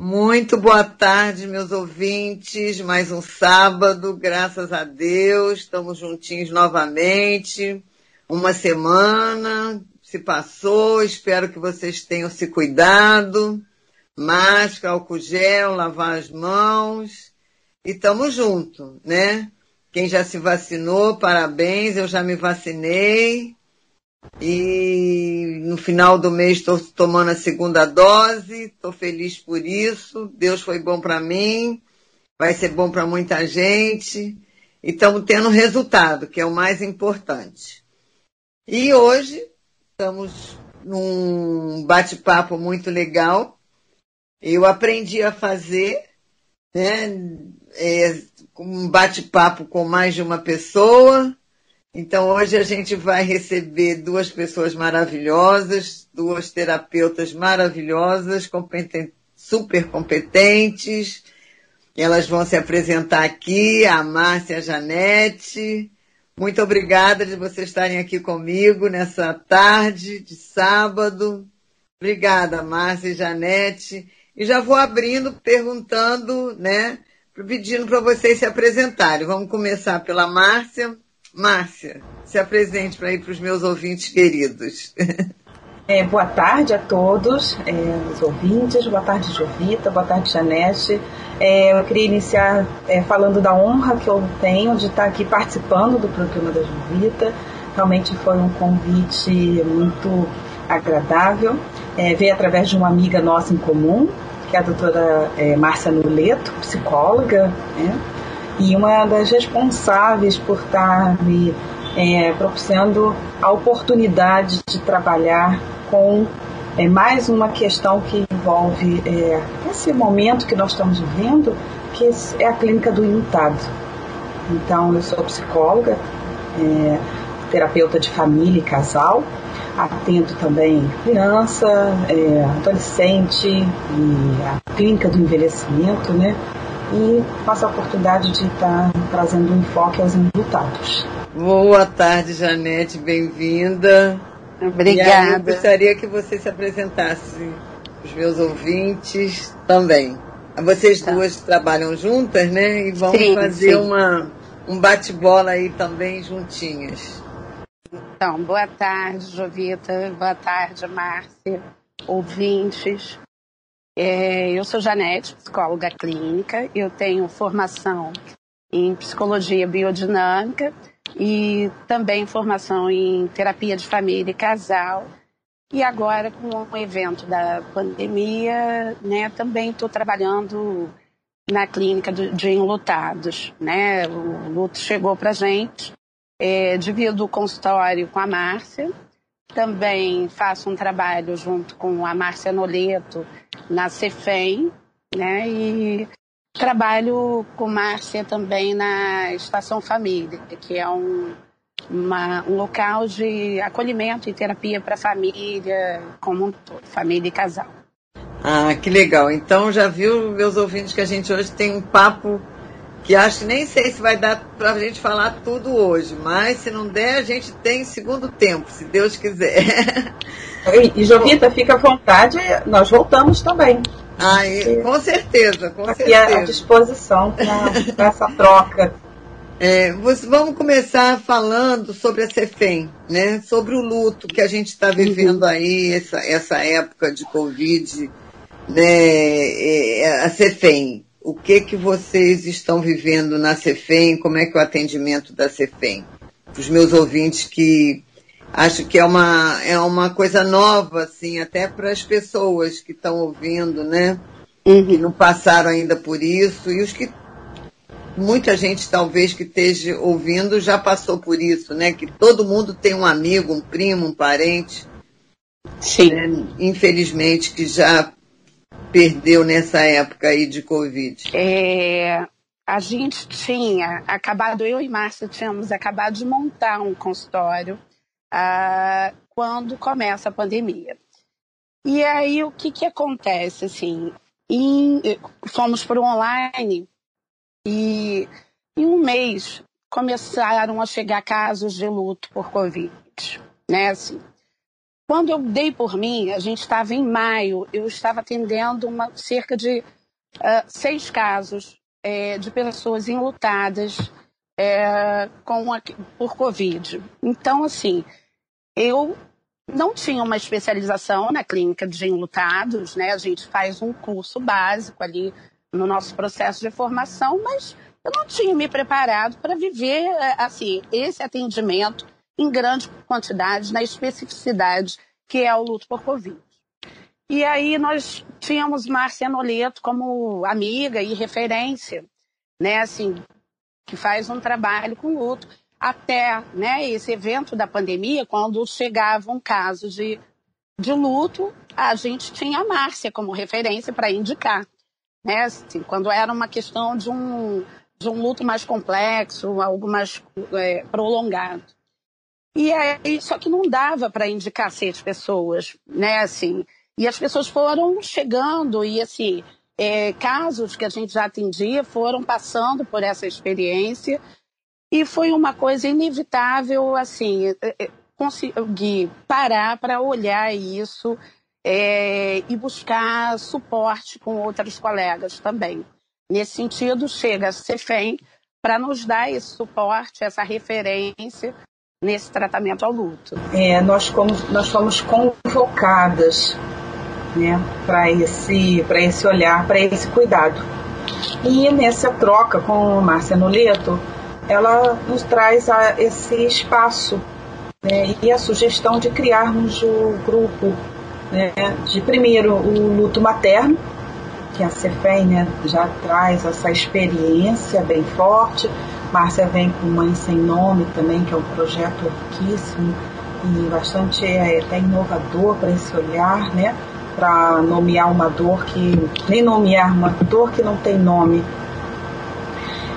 Muito boa tarde, meus ouvintes. Mais um sábado, graças a Deus. Estamos juntinhos novamente. Uma semana se passou. Espero que vocês tenham se cuidado. Máscara, álcool gel, lavar as mãos. E estamos juntos, né? Quem já se vacinou, parabéns. Eu já me vacinei. E no final do mês estou tomando a segunda dose, estou feliz por isso. Deus foi bom para mim, vai ser bom para muita gente. E estamos tendo resultado, que é o mais importante. E hoje estamos num bate-papo muito legal. Eu aprendi a fazer né, é, um bate-papo com mais de uma pessoa então hoje a gente vai receber duas pessoas maravilhosas, duas terapeutas maravilhosas, competentes, super competentes. Elas vão se apresentar aqui, a Márcia e a Janete. Muito obrigada de vocês estarem aqui comigo nessa tarde de sábado. Obrigada, Márcia e Janete. E já vou abrindo, perguntando, né, pedindo para vocês se apresentarem. Vamos começar pela Márcia. Márcia, se apresente para ir para os meus ouvintes queridos. É, boa tarde a todos, é, os ouvintes, boa tarde Jovita, boa tarde Janete. É, eu queria iniciar é, falando da honra que eu tenho de estar aqui participando do programa da Jovita. Realmente foi um convite muito agradável. É, veio através de uma amiga nossa em comum, que é a doutora é, Márcia Nuleto, psicóloga, né? E uma das responsáveis por estar me é, propiciando a oportunidade de trabalhar com é, mais uma questão que envolve é, esse momento que nós estamos vivendo, que é a clínica do inutado. Então, eu sou psicóloga, é, terapeuta de família e casal, atendo também criança, é, adolescente e a clínica do envelhecimento, né? E passa a oportunidade de estar trazendo um enfoque aos resultados. Boa tarde, Janete, bem-vinda. Obrigada. eu gostaria que você se apresentasse os meus ouvintes também. Vocês tá. duas trabalham juntas, né? E vão sim, fazer sim. Uma, um bate-bola aí também juntinhas. Então, boa tarde, Jovita. Boa tarde, Márcia. Ouvintes. É, eu sou Janete, psicóloga clínica. Eu tenho formação em psicologia biodinâmica e também formação em terapia de família e casal. E agora, com o evento da pandemia, né, também estou trabalhando na clínica de enlutados. Né? O luto chegou para gente, é, divido o consultório com a Márcia, também faço um trabalho junto com a Márcia Noleto na Cefem, né? E trabalho com Márcia também na Estação Família, que é um, uma, um local de acolhimento e terapia para família, como um todo, família e casal. Ah, que legal. Então já viu, meus ouvintes, que a gente hoje tem um papo que acho que nem sei se vai dar para a gente falar tudo hoje, mas se não der, a gente tem segundo tempo, se Deus quiser. E, e Jovita, fica à vontade, nós voltamos também. Ah, com certeza, com Aqui certeza. à disposição para essa troca. É, vamos começar falando sobre a CEFEM, né? sobre o luto que a gente está vivendo uhum. aí, essa, essa época de Covid, né? É, a CEFEM o que que vocês estão vivendo na Cefem, como é que é o atendimento da Cefem. Os meus ouvintes que acho que é uma, é uma coisa nova, assim, até para as pessoas que estão ouvindo, né? Uhum. Que não passaram ainda por isso, e os que muita gente talvez que esteja ouvindo já passou por isso, né? Que todo mundo tem um amigo, um primo, um parente. Sim. Né? Infelizmente, que já perdeu nessa época aí de Covid? É, a gente tinha acabado, eu e Márcia tínhamos acabado de montar um consultório ah, quando começa a pandemia. E aí o que, que acontece? Assim, em, fomos para o online e em um mês começaram a chegar casos de luto por Covid. Né? Assim, quando eu dei por mim, a gente estava em maio, eu estava atendendo uma, cerca de uh, seis casos é, de pessoas enlutadas é, com a, por Covid. Então, assim, eu não tinha uma especialização na clínica de enlutados, né? A gente faz um curso básico ali no nosso processo de formação, mas eu não tinha me preparado para viver, assim, esse atendimento em grande quantidade, na especificidade que é o luto por Covid. E aí nós tínhamos Márcia Noleto como amiga e referência, né, assim, que faz um trabalho com luto, até né, esse evento da pandemia, quando chegava um caso de, de luto, a gente tinha a Márcia como referência para indicar. Né, assim, quando era uma questão de um, de um luto mais complexo, algo mais é, prolongado. E aí, só que não dava para indicar seis pessoas, né? Assim, e as pessoas foram chegando e assim, é, casos que a gente já atendia foram passando por essa experiência e foi uma coisa inevitável, assim, é, é, conseguir parar para olhar isso é, e buscar suporte com outros colegas também. Nesse sentido, chega a CEFEM para nos dar esse suporte, essa referência nesse tratamento ao luto. É, nós, como, nós fomos convocadas né, para esse, esse olhar, para esse cuidado. E nessa troca com Márcia Noleto, ela nos traz a, esse espaço né, e a sugestão de criarmos o grupo né, de primeiro o luto materno, que a Cefem né, já traz essa experiência bem forte, Márcia vem com Mãe Sem Nome também, que é um projeto riquíssimo e bastante é, até inovador para esse olhar, né? Para nomear uma dor que. nem nomear uma dor que não tem nome.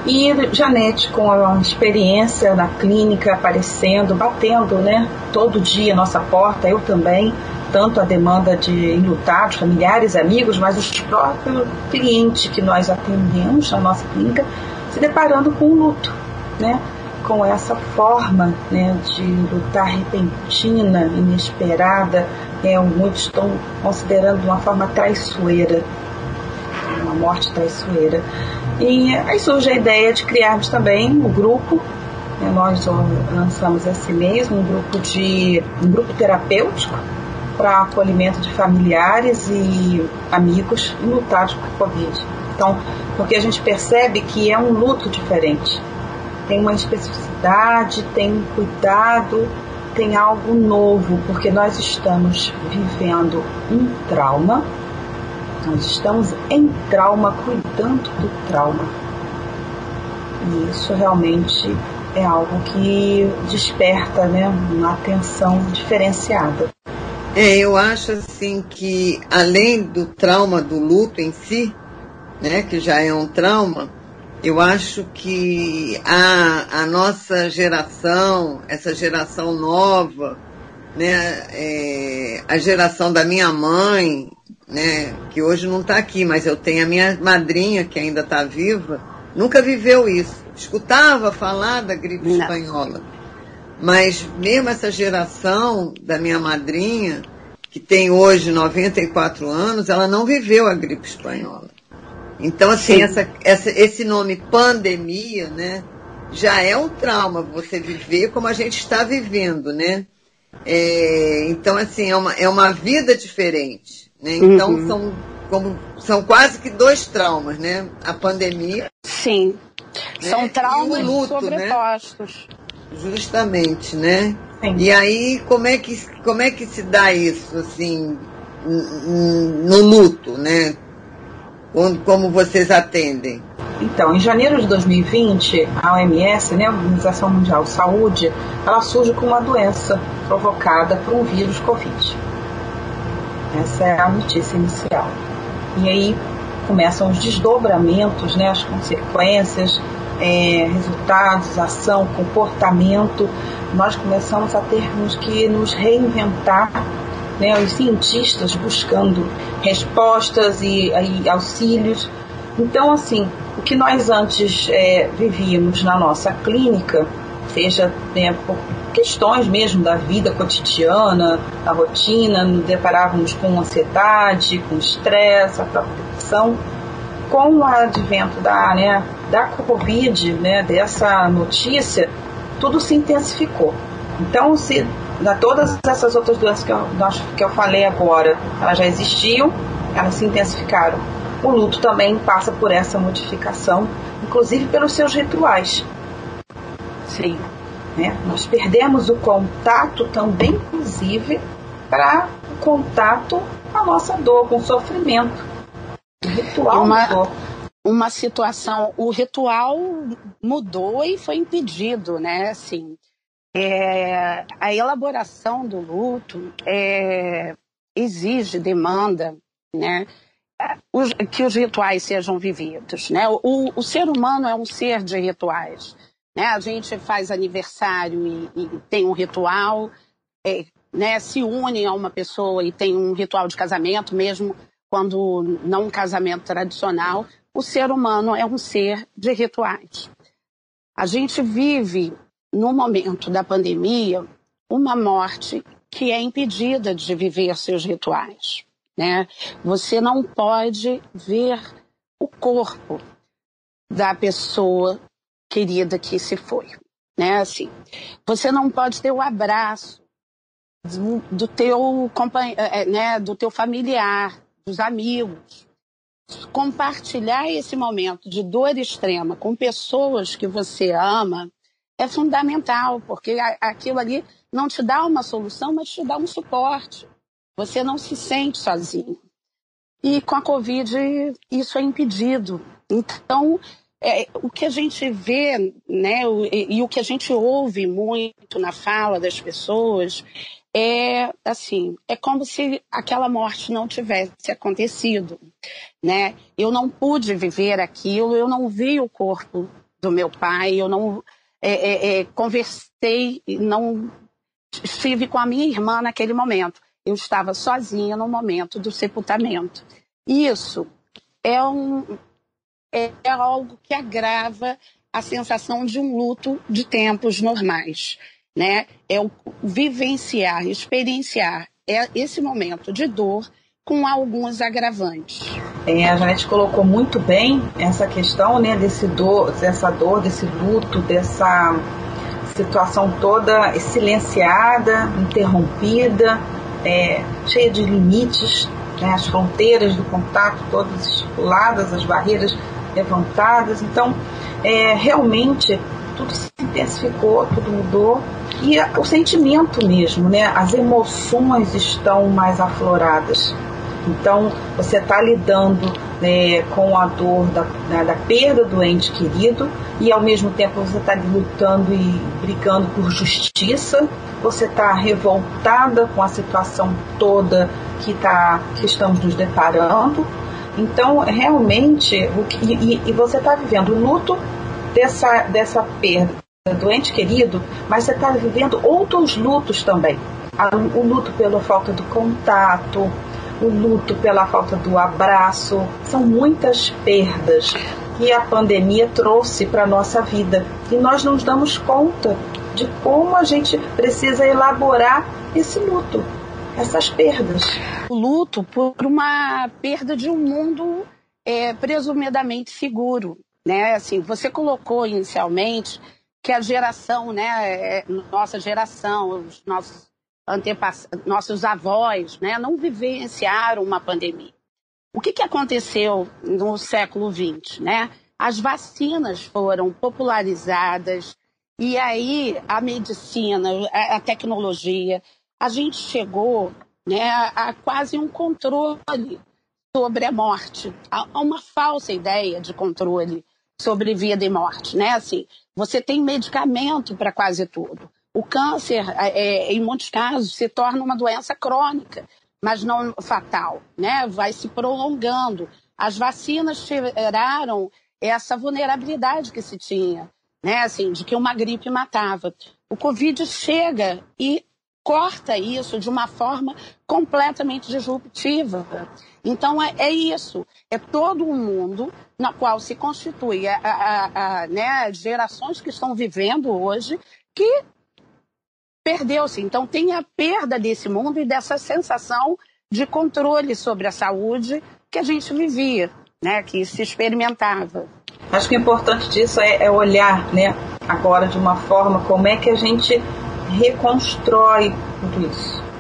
E Janete, com a experiência na clínica, aparecendo, batendo, né? Todo dia nossa porta, eu também, tanto a demanda de enlutados, familiares, amigos, mas os próprios clientes que nós atendemos na nossa clínica se deparando com o luto, né? com essa forma né, de lutar repentina, inesperada, é, muitos estão considerando uma forma traiçoeira, uma morte traiçoeira. E aí surge a ideia de criarmos também o um grupo, né, nós lançamos esse mês um grupo de um grupo terapêutico para acolhimento de familiares e amigos lutados por Covid. Então, porque a gente percebe que é um luto diferente. Tem uma especificidade, tem um cuidado, tem algo novo, porque nós estamos vivendo um trauma, nós estamos em trauma, cuidando do trauma. E isso realmente é algo que desperta né, uma atenção diferenciada. É, eu acho assim que além do trauma do luto em si, né, que já é um trauma, eu acho que a, a nossa geração, essa geração nova, né, é, a geração da minha mãe, né, que hoje não está aqui, mas eu tenho a minha madrinha que ainda está viva, nunca viveu isso. Escutava falar da gripe não. espanhola. Mas mesmo essa geração da minha madrinha, que tem hoje 94 anos, ela não viveu a gripe espanhola. Então, assim, essa, essa, esse nome pandemia, né, já é um trauma você viver como a gente está vivendo, né? É, então, assim, é uma, é uma vida diferente. Né? Então, uhum. são, como, são quase que dois traumas, né? A pandemia. Sim. Né? São traumas luto, né? sobrepostos. Né? Justamente, né? Sim. E aí, como é, que, como é que se dá isso, assim, no luto, né? como vocês atendem? Então, em janeiro de 2020, a OMS, né, a Organização Mundial de Saúde, ela surge com uma doença provocada por um vírus Covid. Essa é a notícia inicial. E aí começam os desdobramentos, né, as consequências, é, resultados, ação, comportamento. Nós começamos a termos que nos reinventar né, os cientistas buscando respostas e, e auxílios. Então, assim, o que nós antes é, vivíamos na nossa clínica, seja né, por questões mesmo da vida cotidiana, da rotina, nos deparávamos com ansiedade, com estresse, a própria depressão. Com o advento da, né, da Covid, né, dessa notícia, tudo se intensificou. Então, se todas essas outras doenças que eu, que eu falei agora, elas já existiam, elas se intensificaram. O luto também passa por essa modificação, inclusive pelos seus rituais. Sim. Né? Nós perdemos o contato também, inclusive, para o contato com a nossa dor, com o sofrimento. O ritual uma, mudou. Uma situação, o ritual mudou e foi impedido, né? Assim, é, a elaboração do luto é, exige, demanda, né? Os, que os rituais sejam vividos, né? O, o ser humano é um ser de rituais. Né? A gente faz aniversário e, e tem um ritual, é, né? se une a uma pessoa e tem um ritual de casamento, mesmo quando não um casamento tradicional. O ser humano é um ser de rituais. A gente vive, no momento da pandemia, uma morte que é impedida de viver seus rituais. Né? Você não pode ver o corpo da pessoa querida que se foi, né? Assim, você não pode ter o abraço do, do teu é, né, do teu familiar, dos amigos. Compartilhar esse momento de dor extrema com pessoas que você ama é fundamental, porque aquilo ali não te dá uma solução, mas te dá um suporte. Você não se sente sozinho. E com a Covid, isso é impedido. Então, é, o que a gente vê, né, e, e, o que a gente ouve muito na fala das pessoas é assim, é como se aquela morte não tivesse acontecido, né? Eu não pude viver aquilo, eu não vi o corpo do meu pai, eu não é, é, é conversei, não estive com a minha irmã naquele momento. Eu estava sozinha no momento do sepultamento. Isso é um, é algo que agrava a sensação de um luto de tempos normais. Né? É o vivenciar, experienciar é esse momento de dor com alguns agravantes. É, a Janete colocou muito bem essa questão né, desse dor, dessa dor, desse luto, dessa situação toda silenciada, interrompida, é, cheia de limites, né, as fronteiras do contato todas estipuladas, as barreiras levantadas. Então, é, realmente, tudo se intensificou, tudo mudou. E o sentimento mesmo, né? As emoções estão mais afloradas. Então, você está lidando né, com a dor da, da perda do ente querido e, ao mesmo tempo, você está lutando e brigando por justiça. Você está revoltada com a situação toda que, tá, que estamos nos deparando. Então, realmente, o que, e, e você está vivendo o luto dessa, dessa perda do ente querido, mas você está vivendo outros lutos também. O luto pela falta do contato, o luto pela falta do abraço. São muitas perdas que a pandemia trouxe para a nossa vida. E nós não nos damos conta de como a gente precisa elaborar esse luto essas perdas. O luto por uma perda de um mundo é, presumidamente seguro. Né? Assim, você colocou inicialmente que a geração, né, é, nossa geração, os nossos antepassados, nossos avós, né, não vivenciaram uma pandemia. O que, que aconteceu no século XX? Né? As vacinas foram popularizadas e aí a medicina, a tecnologia, a gente chegou né, a quase um controle sobre a morte, a uma falsa ideia de controle sobre vida e morte, né? Assim, você tem medicamento para quase tudo. O câncer, é, em muitos casos, se torna uma doença crônica, mas não fatal, né? Vai se prolongando. As vacinas tiraram essa vulnerabilidade que se tinha, né? Assim, de que uma gripe matava. O Covid chega e corta isso de uma forma completamente disruptiva. Então é, é isso, é todo um mundo na qual se constitui a, a, a, né, gerações que estão vivendo hoje que perdeu-se. Então tem a perda desse mundo e dessa sensação de controle sobre a saúde que a gente vivia, né, que se experimentava. Acho que o importante disso é, é olhar, né, agora de uma forma como é que a gente reconstrói tudo isso.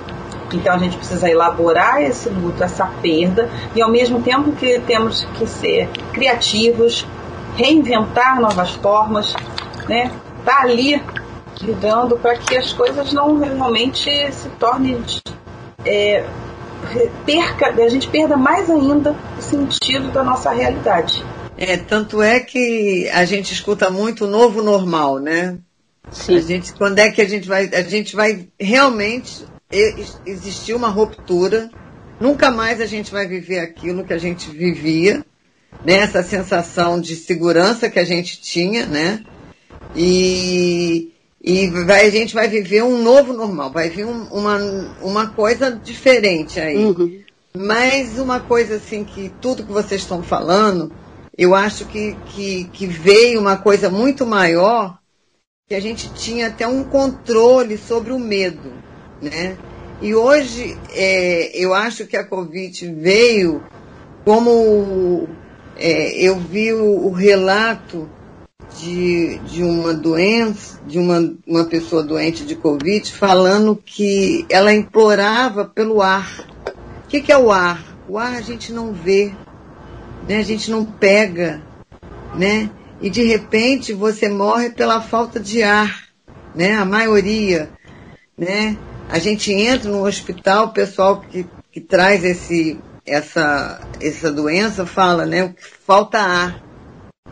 Então a gente precisa elaborar esse luto, essa perda, e ao mesmo tempo que temos que ser criativos, reinventar novas formas, né? Tá ali lidando para que as coisas não realmente se tornem é, perca, a gente perda mais ainda o sentido da nossa realidade. É, tanto é que a gente escuta muito o novo normal, né? Sim. A gente, quando é que a gente vai, a gente vai realmente existir uma ruptura, nunca mais a gente vai viver aquilo que a gente vivia, né? Essa sensação de segurança que a gente tinha, né? E, e vai, a gente vai viver um novo normal, vai vir um, uma, uma coisa diferente aí. Uhum. Mas uma coisa assim que tudo que vocês estão falando, eu acho que, que, que veio uma coisa muito maior, que a gente tinha até um controle sobre o medo, né? E hoje é, eu acho que a Covid veio como é, eu vi o, o relato de, de uma doença, de uma, uma pessoa doente de Covid, falando que ela implorava pelo ar. O que, que é o ar? O ar a gente não vê, né? a gente não pega, né? E de repente você morre pela falta de ar, né? A maioria, né? A gente entra no hospital, o pessoal que, que traz esse, essa, essa doença fala, né? Falta ar.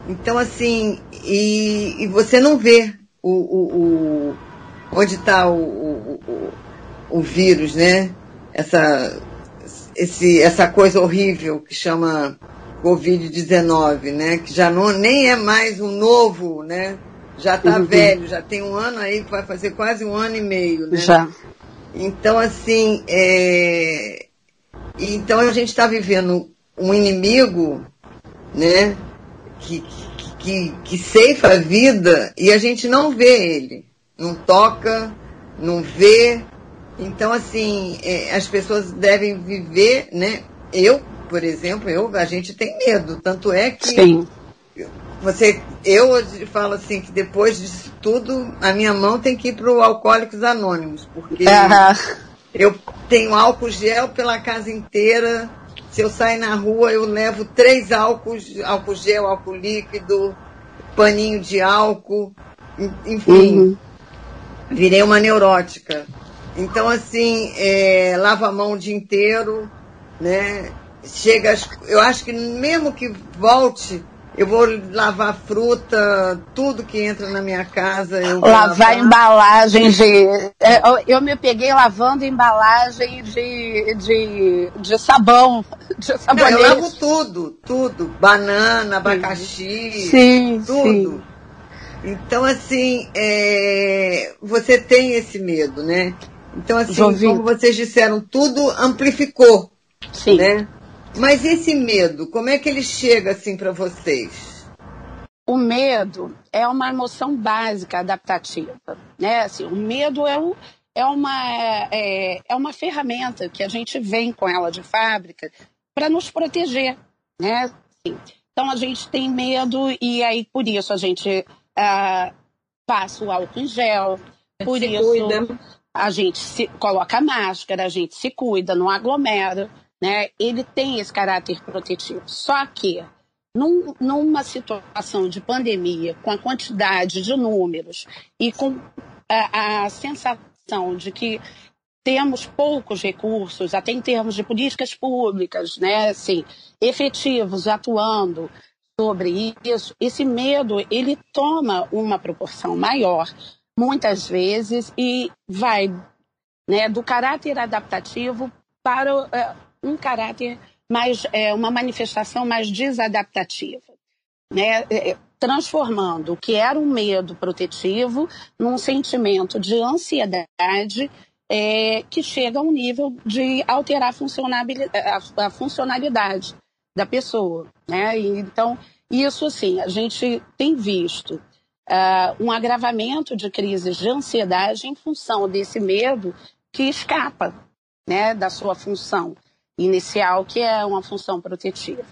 Então, assim, e, e você não vê o, o, o onde está o, o, o, vírus, né? Essa, esse, essa coisa horrível que chama Covid-19, né? Que já não, nem é mais um novo, né? Já está uhum. velho, já tem um ano aí que vai fazer quase um ano e meio, né? Já. Então, assim, é... então a gente está vivendo um inimigo, né? Que, que, que ceifa a vida e a gente não vê ele, não toca, não vê. Então, assim, é, as pessoas devem viver, né? Eu, por exemplo, eu, a gente tem medo. Tanto é que Sim. Você, eu falo assim que depois disso tudo, a minha mão tem que ir para o Alcoólicos Anônimos, porque eu tenho álcool gel pela casa inteira, se eu sair na rua, eu levo três álcools, álcool gel, álcool líquido, paninho de álcool, enfim. Uhum. Virei uma neurótica. Então, assim, é, lavo a mão o dia inteiro, né? Chega, eu acho que mesmo que volte eu vou lavar fruta, tudo que entra na minha casa. Eu lavar, lavar embalagem de. É, eu me peguei lavando embalagem de, de, de sabão. De sabonete. Não, eu lavo tudo, tudo. Banana, abacaxi, sim, tudo. Sim. Então, assim, é, você tem esse medo, né? Então, assim, como vocês disseram, tudo amplificou. Sim. Né? Mas esse medo, como é que ele chega assim para vocês? O medo é uma emoção básica adaptativa, né? Assim, o medo é, um, é, uma, é, é uma ferramenta que a gente vem com ela de fábrica para nos proteger, né? Assim, então a gente tem medo e aí por isso a gente ah, passa o álcool em gel, por se isso cuida. a gente se, coloca a máscara, a gente se cuida, não aglomera né, ele tem esse caráter protetivo. Só que num, numa situação de pandemia, com a quantidade de números e com a, a sensação de que temos poucos recursos, até em termos de políticas públicas, né, assim, efetivos, atuando sobre isso, esse medo ele toma uma proporção maior, muitas vezes, e vai né, do caráter adaptativo para eh, um caráter mais, é, uma manifestação mais desadaptativa, né? É, é, transformando o que era um medo protetivo num sentimento de ansiedade é, que chega a um nível de alterar a funcionalidade, a, a funcionalidade da pessoa, né? E, então, isso, assim, a gente tem visto uh, um agravamento de crises de ansiedade em função desse medo que escapa né, da sua função inicial, que é uma função protetiva.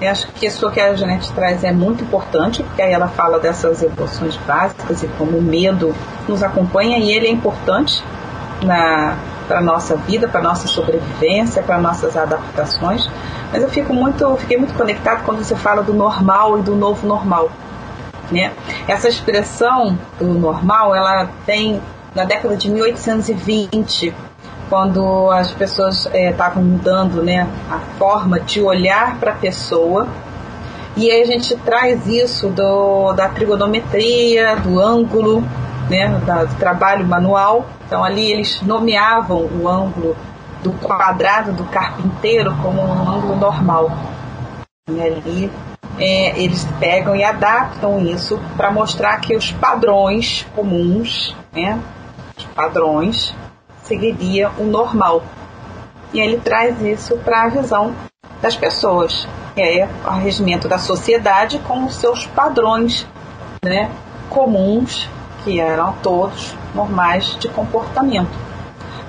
Eu acho que isso que a Janete traz é muito importante, porque aí ela fala dessas emoções básicas e como o medo nos acompanha e ele é importante para a nossa vida, para nossa sobrevivência, para nossas adaptações. Mas eu fico muito, fiquei muito conectado quando você fala do normal e do novo normal. Né? Essa expressão do normal, ela tem na década de 1820, quando as pessoas estavam é, mudando né, a forma de olhar para a pessoa. E aí a gente traz isso do, da trigonometria, do ângulo, né, da, do trabalho manual. Então ali eles nomeavam o ângulo do quadrado do carpinteiro como um ângulo normal. E ali é, eles pegam e adaptam isso para mostrar que os padrões comuns, né, os padrões, seguiria o normal. E ele traz isso para a visão das pessoas, que é o regimento da sociedade com os seus padrões né, comuns, que eram todos normais de comportamento.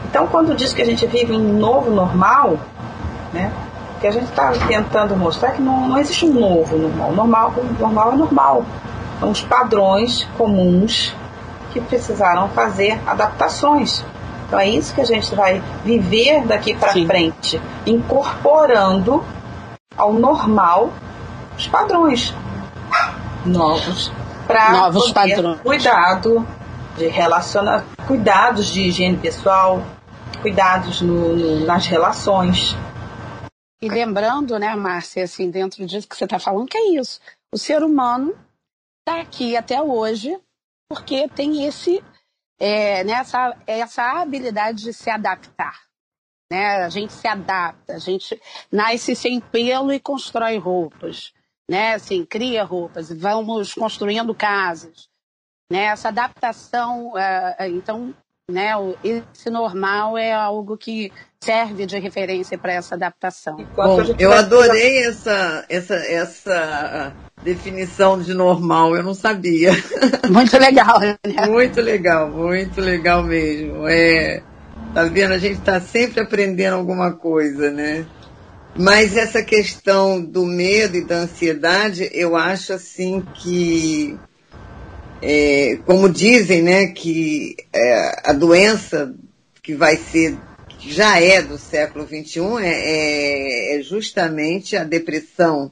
Então, quando diz que a gente vive em um novo normal, né, que a gente está tentando mostrar é que não, não existe um novo normal. Normal, o normal é normal. São os padrões comuns que precisaram fazer adaptações. Então é isso que a gente vai viver daqui para frente, incorporando ao normal os padrões novos para novos padrões. cuidado de relaciona cuidados de higiene pessoal, cuidados no, no, nas relações. E lembrando, né, Márcia, assim, dentro disso que você está falando, que é isso. O ser humano está aqui até hoje porque tem esse é, nessa essa habilidade de se adaptar. Né? A gente se adapta, a gente nasce sem pelo e constrói roupas. Né? Assim, cria roupas, vamos construindo casas. Né? Essa adaptação, é, é então, né, esse normal é algo que serve de referência para essa adaptação. Bom, eu adorei essa, essa, essa definição de normal, eu não sabia. Muito legal, né? Muito legal, muito legal mesmo. É, tá vendo? A gente está sempre aprendendo alguma coisa, né? Mas essa questão do medo e da ansiedade, eu acho assim que, é, como dizem, né, que é, a doença que vai ser, já é do século XXI, é, é, é justamente a depressão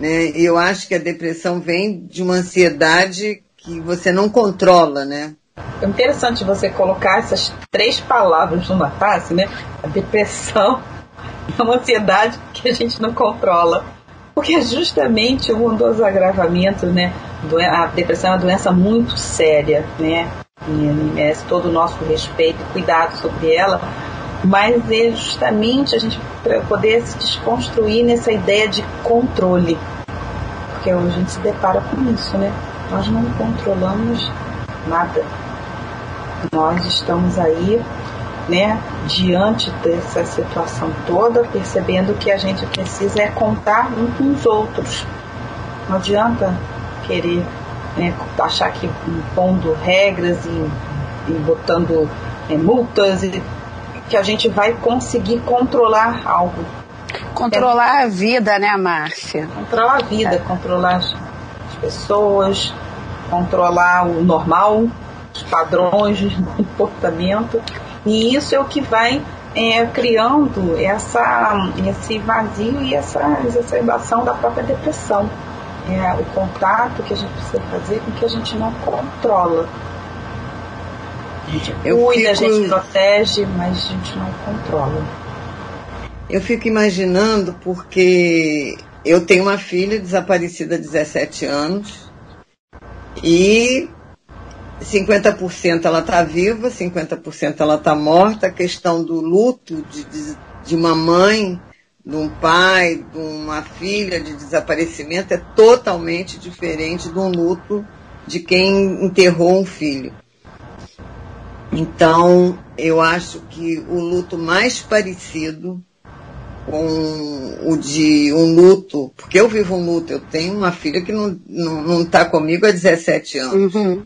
né? Eu acho que a depressão vem de uma ansiedade que você não controla, né? É interessante você colocar essas três palavras numa frase, né? A depressão é uma ansiedade que a gente não controla. Porque é justamente um dos agravamentos, né? A depressão é uma doença muito séria, né? E merece todo o nosso respeito e cuidado sobre ela. Mas é justamente a gente poder se desconstruir nessa ideia de controle porque a gente se depara com isso, né? Nós não controlamos nada. Nós estamos aí, né, diante dessa situação toda, percebendo que a gente precisa é contar um com os outros. Não adianta querer né, achar que impondo regras e, e botando é, multas e que a gente vai conseguir controlar algo Controlar é. a vida, né, Márcia? Controlar a vida, é. controlar as, pessoas, controlar o normal, os padrões de comportamento. E isso é o que vai é, criando essa, esse vazio e essa exacerbação da própria depressão. É o contato que a gente precisa fazer com que a gente não controla. A gente Eu cuida, fico... a gente protege, mas a gente não controla. Eu fico imaginando porque eu tenho uma filha desaparecida há 17 anos e 50% ela está viva, 50% ela está morta. A questão do luto de, de, de uma mãe, de um pai, de uma filha de desaparecimento é totalmente diferente do luto de quem enterrou um filho. Então, eu acho que o luto mais parecido com o de um luto, porque eu vivo um luto, eu tenho uma filha que não está não, não tá comigo há 17 anos. Uhum.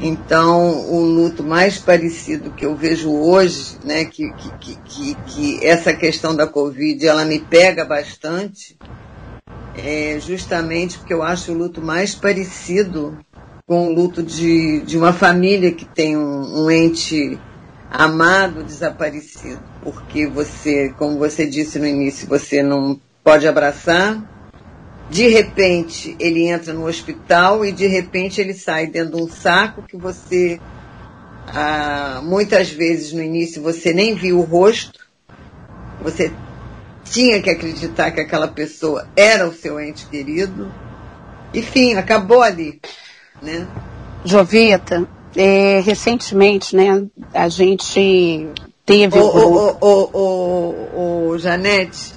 Então, o luto mais parecido que eu vejo hoje, né, que, que, que, que, essa questão da Covid, ela me pega bastante, é justamente porque eu acho o luto mais parecido com o luto de, de uma família que tem um, um ente amado desaparecido. Porque você, como você disse no início, você não pode abraçar, de repente ele entra no hospital e de repente ele sai dentro de um saco que você ah, muitas vezes no início você nem viu o rosto, você tinha que acreditar que aquela pessoa era o seu ente querido. Enfim, acabou ali, né? Jovita, é, recentemente, né, a gente teve. Ô, ô, ô, ô, Janete,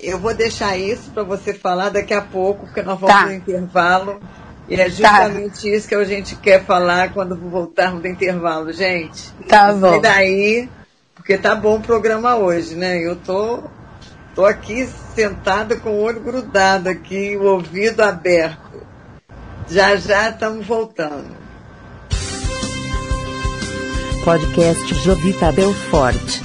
eu vou deixar isso para você falar daqui a pouco, porque nós vamos tá. no intervalo. E é tá. justamente tá. isso que a gente quer falar quando voltarmos do intervalo, gente. Tá bom. E daí, porque tá bom o programa hoje, né? Eu tô, tô aqui sentada com o olho grudado aqui, o ouvido aberto. Já já estamos voltando. Podcast Jovita Belfort.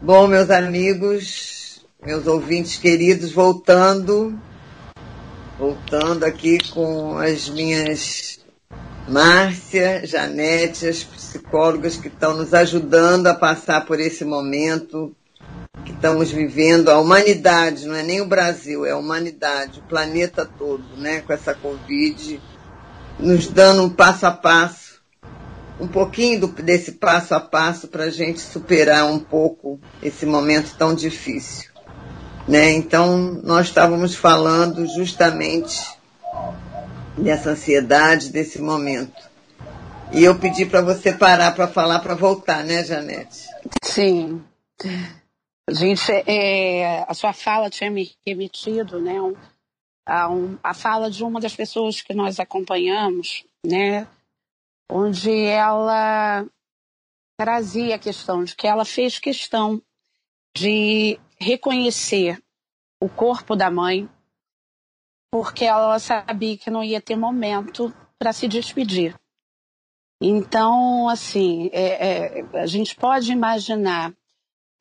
Bom, meus amigos, meus ouvintes queridos, voltando, voltando aqui com as minhas Márcia, Janete, as psicólogas que estão nos ajudando a passar por esse momento estamos vivendo, a humanidade, não é nem o Brasil, é a humanidade, o planeta todo, né, com essa Covid, nos dando um passo a passo um pouquinho do, desse passo a passo para a gente superar um pouco esse momento tão difícil. Né? Então, nós estávamos falando justamente dessa ansiedade, desse momento. E eu pedi para você parar para falar, para voltar, né, Janete? Sim. Gente, é, a sua fala tinha me remetido, né, a, um, a fala de uma das pessoas que nós acompanhamos, né, onde ela trazia a questão de que ela fez questão de reconhecer o corpo da mãe, porque ela sabia que não ia ter momento para se despedir. Então, assim, é, é, a gente pode imaginar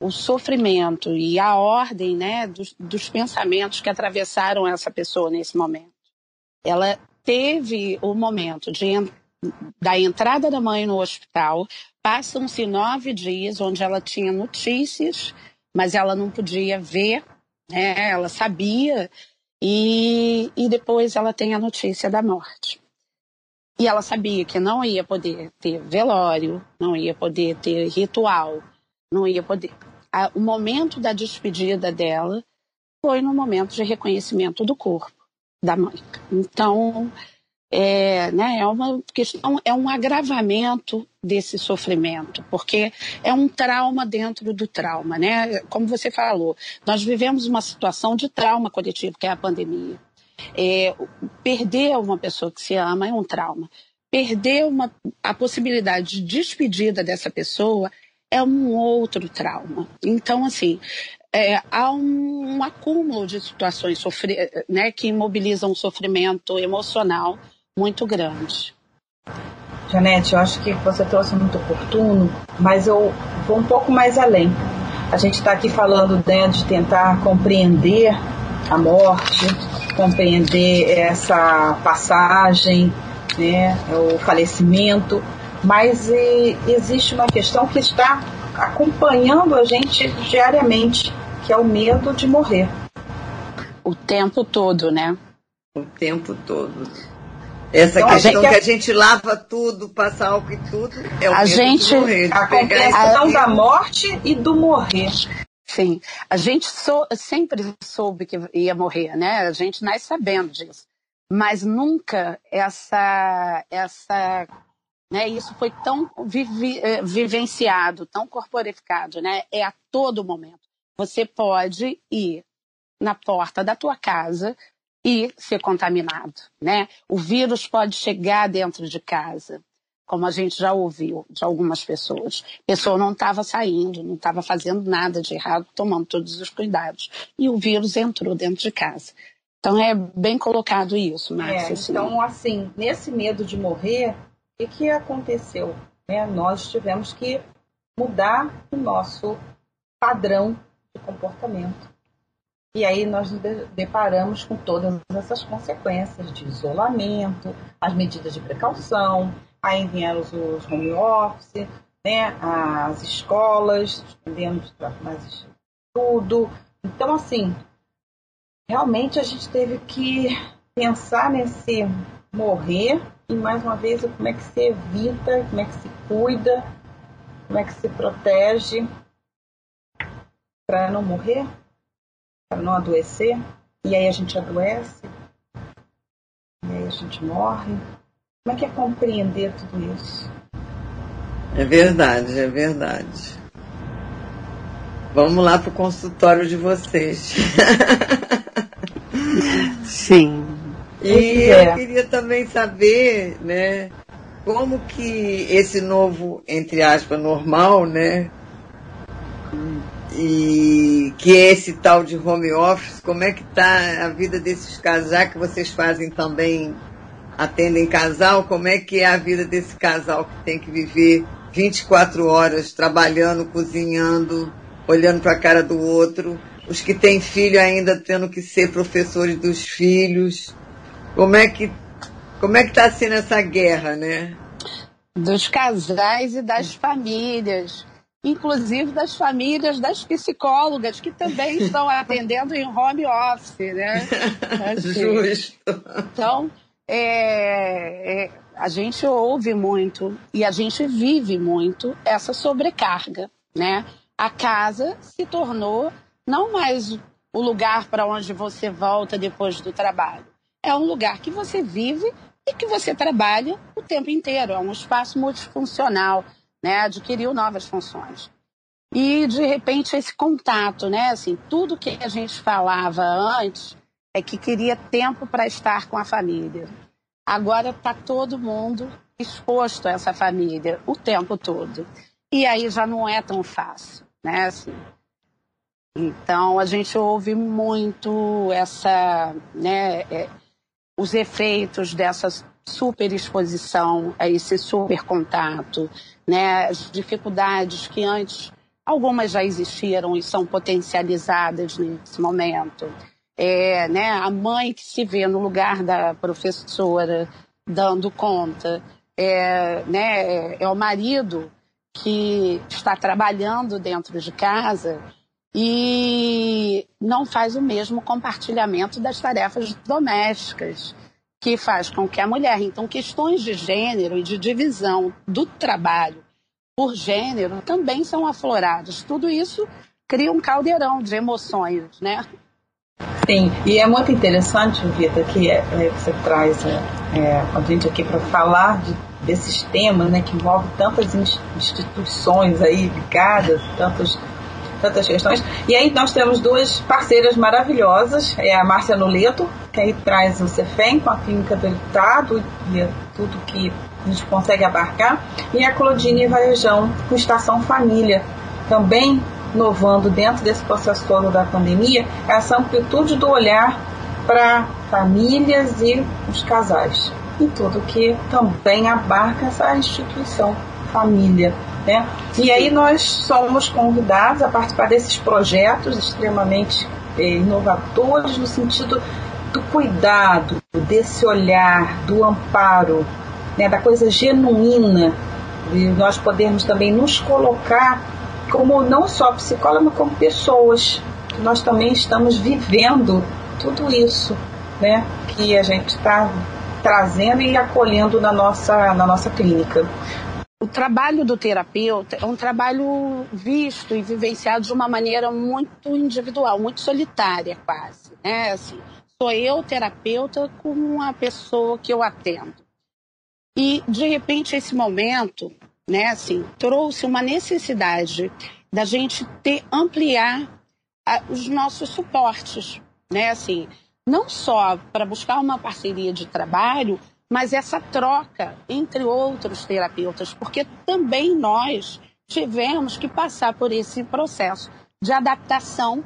o sofrimento e a ordem né, dos, dos pensamentos que atravessaram essa pessoa nesse momento. Ela teve o momento de da entrada da mãe no hospital, passam-se nove dias onde ela tinha notícias, mas ela não podia ver, né? ela sabia, e, e depois ela tem a notícia da morte. E ela sabia que não ia poder ter velório, não ia poder ter ritual, não ia poder. O momento da despedida dela foi no momento de reconhecimento do corpo da mãe. Então, é, né, é uma questão, é um agravamento desse sofrimento, porque é um trauma dentro do trauma, né? Como você falou, nós vivemos uma situação de trauma coletivo, que é a pandemia. É, perder uma pessoa que se ama é um trauma. Perder uma, a possibilidade de despedida dessa pessoa é um outro trauma. Então, assim, é, há um, um, acúmulo de situações né, que imobilizam o sofrimento emocional muito grande. Janete, eu acho que você trouxe muito oportuno, mas eu vou um pouco mais além. A gente está aqui falando né, de tentar compreender a morte, compreender essa passagem, né, o falecimento, mas e, existe uma questão que está acompanhando a gente diariamente, que é o medo de morrer. O tempo todo, né? O tempo todo. Essa então, questão a que a gente lava tudo, passa álcool e tudo, é o a gente, morrer. A compreensão da morte e do morrer. Sim, a gente sou, sempre soube que ia morrer, né? A gente nasce sabendo disso. Mas nunca essa, essa, né? Isso foi tão vivi, eh, vivenciado, tão corporificado, né? É a todo momento. Você pode ir na porta da tua casa e ser contaminado, né? O vírus pode chegar dentro de casa. como a gente já ouviu de algumas pessoas. A pessoa não estava saindo, não estava fazendo nada de errado, tomando todos os cuidados. E o vírus entrou dentro de casa. Então é bem colocado isso, Márcia. É, assim. então, assim, nesse medo de morrer, o que, aconteceu? É, nós tivemos que mudar o nosso padrão de comportamento. E aí nós nos deparamos com todas essas consequências de isolamento, as medidas de precaução, aí vieram os home office, né, as escolas, suspendemos mais tudo. Então, assim, realmente a gente teve que pensar nesse morrer e, mais uma vez, como é que se evita, como é que se cuida, como é que se protege para não morrer, para não adoecer. E aí a gente adoece, e aí a gente morre. Como é que é compreender tudo isso? É verdade, é verdade. Vamos lá para o consultório de vocês. Sim. E é. eu queria também saber, né, como que esse novo, entre aspas, normal, né, e que é esse tal de home office, como é que está a vida desses já que vocês fazem também atendem casal, como é que é a vida desse casal que tem que viver 24 horas trabalhando, cozinhando, olhando para a cara do outro, os que têm filho ainda tendo que ser professores dos filhos. Como é que como é que está sendo essa guerra, né? Dos casais e das famílias, inclusive das famílias das psicólogas que também estão atendendo em home office, né? Assim. Justo. Então, é, é, a gente ouve muito e a gente vive muito essa sobrecarga, né? A casa se tornou não mais o lugar para onde você volta depois do trabalho. É um lugar que você vive e que você trabalha o tempo inteiro. É um espaço multifuncional, né? Adquiriu novas funções. E de repente esse contato, né? Assim, tudo que a gente falava antes é que queria tempo para estar com a família. Agora está todo mundo exposto a essa família o tempo todo. E aí já não é tão fácil, né? Assim, então a gente ouve muito essa, né, é, os efeitos dessa superexposição a esse super contato, né, as dificuldades que antes algumas já existiram e são potencializadas nesse momento. É, né, a mãe que se vê no lugar da professora dando conta, é, né, é o marido que está trabalhando dentro de casa e não faz o mesmo compartilhamento das tarefas domésticas que faz com que a mulher. Então, questões de gênero e de divisão do trabalho por gênero também são afloradas. Tudo isso cria um caldeirão de emoções, né? Sim, e é muito interessante, Vitor, que é, é, você traz é, é, a gente aqui para falar de, desses temas né, que envolvem tantas instituições aí ligadas, tantos, tantas questões. E aí nós temos duas parceiras maravilhosas, é a Márcia Noleto, que aí traz o Cefem com a clínica do Estado e tudo que a gente consegue abarcar, e a Claudine Varejão com Estação Família, também inovando dentro desse processo todo da pandemia é essa amplitude do olhar para famílias e os casais e tudo que também abarca essa instituição família. Né? E aí nós somos convidados a participar desses projetos extremamente eh, inovadores no sentido do cuidado, desse olhar, do amparo, né, da coisa genuína, de nós podermos também nos colocar como não só psicóloga, mas como pessoas. Nós também estamos vivendo tudo isso, né? Que a gente está trazendo e acolhendo na nossa, na nossa clínica. O trabalho do terapeuta é um trabalho visto e vivenciado de uma maneira muito individual, muito solitária quase. Né? Assim, sou eu, terapeuta, com uma pessoa que eu atendo. E, de repente, esse momento né, assim, trouxe uma necessidade da gente ter ampliar a, os nossos suportes, né, assim, não só para buscar uma parceria de trabalho, mas essa troca entre outros terapeutas, porque também nós tivemos que passar por esse processo de adaptação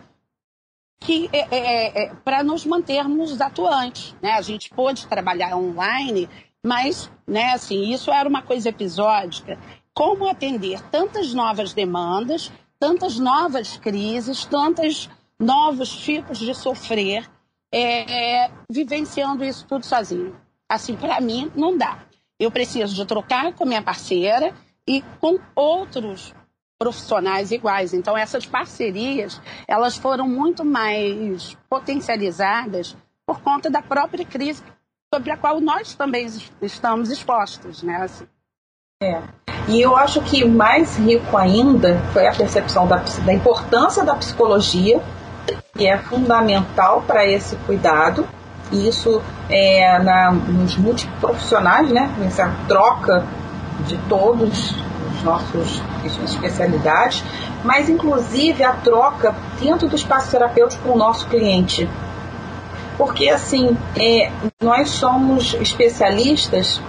que é, é, é, é para nos mantermos atuantes, né? A gente pôde trabalhar online, mas, né, assim, isso era uma coisa episódica. Como atender tantas novas demandas, tantas novas crises, tantos novos tipos de sofrer, é, vivenciando isso tudo sozinho. Assim, para mim, não dá. Eu preciso de trocar com minha parceira e com outros profissionais iguais. Então, essas parcerias, elas foram muito mais potencializadas por conta da própria crise sobre a qual nós também estamos expostos, né? Assim. É. E eu acho que mais rico ainda foi a percepção da, da importância da psicologia, que é fundamental para esse cuidado. E isso é na, nos multiprofissionais, né? Essa troca de todos nossos especialidades, mas inclusive a troca dentro do espaço terapêutico com o nosso cliente. Porque assim, é, nós somos especialistas,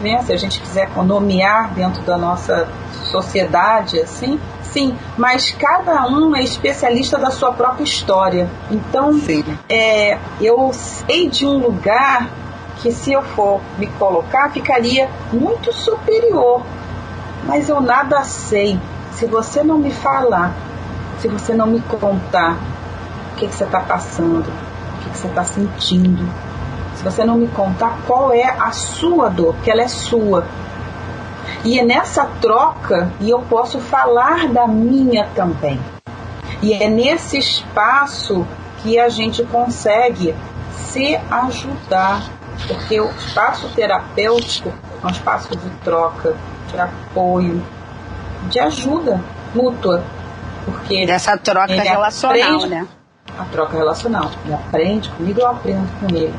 né, se a gente quiser nomear dentro da nossa sociedade, assim, sim, mas cada um é especialista da sua própria história. Então, é, eu sei de um lugar que se eu for me colocar, ficaria muito superior mas eu nada sei. Se você não me falar, se você não me contar o que, que você está passando, o que, que você está sentindo, se você não me contar qual é a sua dor, que ela é sua. E é nessa troca e eu posso falar da minha também. E é nesse espaço que a gente consegue se ajudar, porque o espaço terapêutico é um espaço de troca, de apoio, de ajuda mútua. Porque Dessa troca relacional, aprende, né? A troca relacional. Ele aprende comigo, eu aprendo com ele.